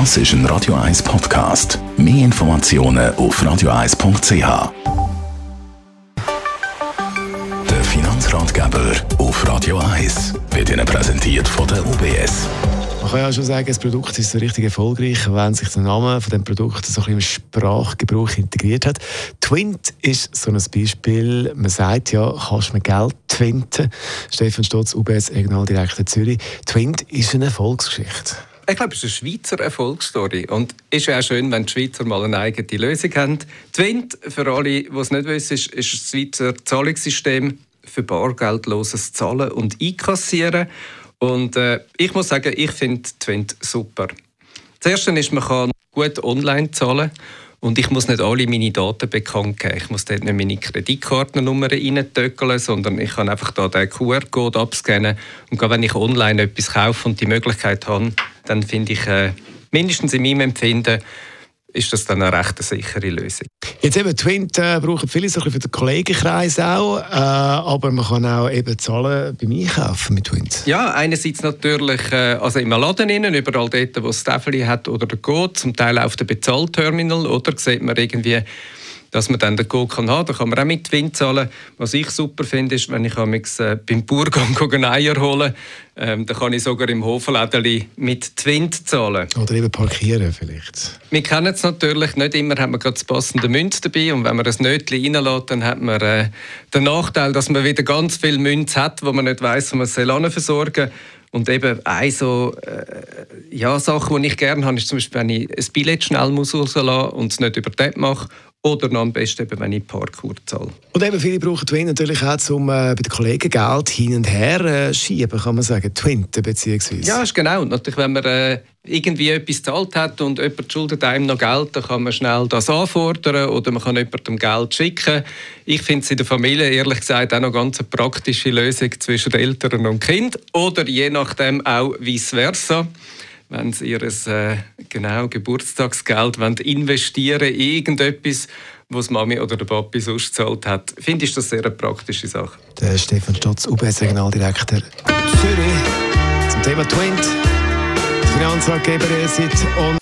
Das ist ein Radio 1 Podcast. Mehr Informationen auf radio1.ch. Der Finanzratgeber auf Radio 1 wird Ihnen präsentiert von der UBS. Man kann ja schon sagen, das Produkt ist so richtig erfolgreich, wenn sich der Name von dem Produkt so ein bisschen im Sprachgebrauch integriert hat. Twint ist so ein Beispiel. Man sagt ja, kannst du mir Geld twinten? Stefan Stotz, UBS Regionaldirektor Zürich. Twint ist eine Erfolgsgeschichte. Ich glaube, es ist eine Schweizer Erfolgsstory. Und es ist ja auch schön, wenn die Schweizer mal eine eigene Lösung haben. Twint, für alle, die es nicht wissen, ist, ist das Schweizer Zahlungssystem für bargeldloses Zahlen und Einkassieren. Und äh, ich muss sagen, ich finde Twint super. Das ist, man kann gut online zahlen und ich muss nicht alle meine Daten bekannt geben. Ich muss dort nicht meine Kreditkartennummer reintöckeln, sondern ich kann einfach da den QR-Code abscannen und wenn ich online etwas kaufe und die Möglichkeit habe, dann finde ich, äh, mindestens in meinem Empfinden, ist das dann eine recht sichere Lösung. Jetzt eben, Twint äh, brauchen viele so für den Kollegenkreis auch, äh, aber man kann auch eben zahlen beim Einkaufen mit Twint. Ja, einerseits natürlich äh, also im Laden innen, überall dort, wo es Stäfeli hat oder der Code, zum Teil auf dem Bezahlterminal, oder sieht man irgendwie dass man dann den Code kann haben kann. Da kann man auch mit Twin zahlen. Was ich super finde, ist, wenn ich äh, beim Burgang Eier holen ähm, dann kann ich sogar im Hofläden mit Twin zahlen. Oder eben parkieren vielleicht. Wir kennen es natürlich, nicht immer hat man gerade das passende Münz dabei und wenn man das Nötchen reinlässt, dann hat man äh, den Nachteil, dass man wieder ganz viel Münz hat, wo man nicht weiß, wo man es versorgen soll. Und eben eine so, äh, ja, Sache, die ich gerne habe, ist zum Beispiel, wenn ich ein Billett schnell muss rauslassen und es nicht über den mache oder noch am besten, eben, wenn ich Parkour zahle. Und eben viele brauchen Twin natürlich auch, um äh, bei den Kollegen Geld hin und her äh, schieben, kann man sagen. Twinten beziehungsweise. Ja, ist genau. Natürlich, wenn man äh, irgendwie etwas gezahlt hat und jemand schuldet einem noch Geld, dann kann man schnell das anfordern oder man kann jemandem Geld schicken. Ich finde es in der Familie ehrlich gesagt auch noch ganz eine praktische Lösung zwischen Eltern und Kind oder je nachdem auch vice versa wenn sie ihr äh, genau, Geburtstagsgeld wollen investieren in irgendetwas, was Mami oder der Papi sonst gezahlt hat, finde ich das sehr eine praktische Sache. Der Stefan Stotz, UBS Regionaldirektor Zürich, zum Thema Twint, Finanzratgeber und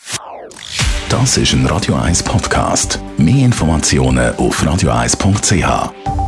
Das ist ein Radio 1 Podcast. Mehr Informationen auf radio1.ch.